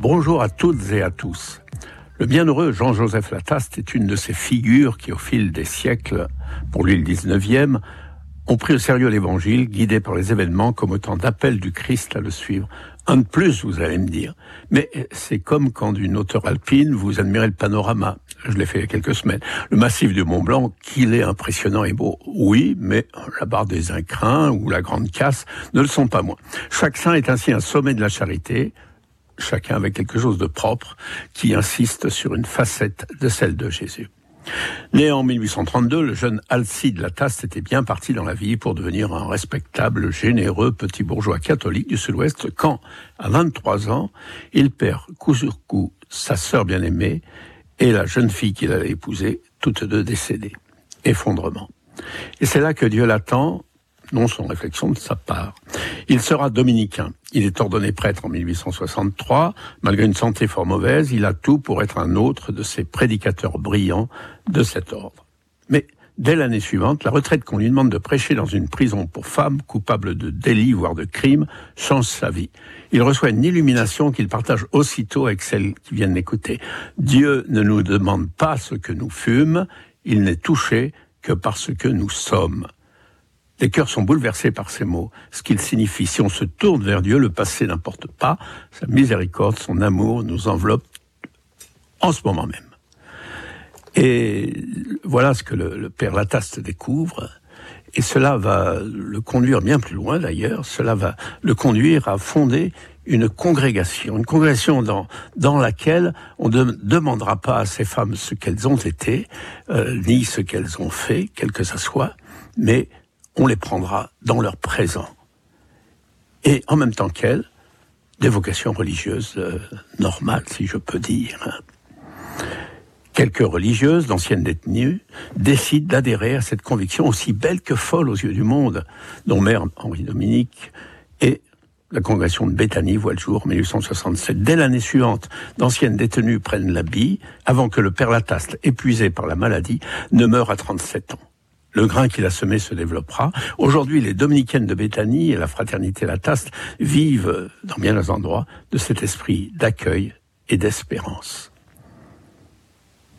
Bonjour à toutes et à tous. Le bienheureux Jean-Joseph Lataste est une de ces figures qui, au fil des siècles, pour lui le 19e, ont pris au sérieux l'évangile, guidés par les événements comme autant d'appels du Christ à le suivre. Un de plus, vous allez me dire. Mais c'est comme quand d'une hauteur alpine, vous admirez le panorama. Je l'ai fait il y a quelques semaines. Le massif du Mont Blanc, qu'il est impressionnant et beau. Oui, mais la barre des Incrins ou la Grande Casse ne le sont pas moins. Chaque saint est ainsi un sommet de la charité, chacun avec quelque chose de propre, qui insiste sur une facette de celle de Jésus. Né en 1832, le jeune Alcide Lataste était bien parti dans la vie pour devenir un respectable, généreux petit bourgeois catholique du Sud-Ouest quand, à 23 ans, il perd coup sur coup sa sœur bien-aimée et la jeune fille qu'il allait épouser, toutes deux décédées. Effondrement. Et c'est là que Dieu l'attend non sans réflexion de sa part. Il sera dominicain. Il est ordonné prêtre en 1863. Malgré une santé fort mauvaise, il a tout pour être un autre de ces prédicateurs brillants de cet ordre. Mais dès l'année suivante, la retraite qu'on lui demande de prêcher dans une prison pour femmes coupables de délits, voire de crimes, change sa vie. Il reçoit une illumination qu'il partage aussitôt avec celles qui viennent l'écouter. Dieu ne nous demande pas ce que nous fûmes, il n'est touché que par ce que nous sommes. Les cœurs sont bouleversés par ces mots, ce qu'ils signifient. Si on se tourne vers Dieu, le passé n'importe pas, sa miséricorde, son amour nous enveloppe en ce moment même. Et voilà ce que le, Père Lataste découvre. Et cela va le conduire bien plus loin d'ailleurs. Cela va le conduire à fonder une congrégation, une congrégation dans, dans laquelle on ne demandera pas à ces femmes ce qu'elles ont été, euh, ni ce qu'elles ont fait, quel que ce soit, mais on les prendra dans leur présent. Et en même temps qu'elles, des vocations religieuses euh, normales, si je peux dire. Quelques religieuses d'anciennes détenues décident d'adhérer à cette conviction aussi belle que folle aux yeux du monde, dont mère Henri-Dominique et la congrégation de Béthanie voit le jour en 1867. Dès l'année suivante, d'anciennes détenues prennent l'habit avant que le père Lataste, épuisé par la maladie, ne meure à 37 ans. Le grain qu'il a semé se développera. Aujourd'hui, les dominicaines de Béthanie et la fraternité Lataste vivent, dans bien des endroits, de cet esprit d'accueil et d'espérance.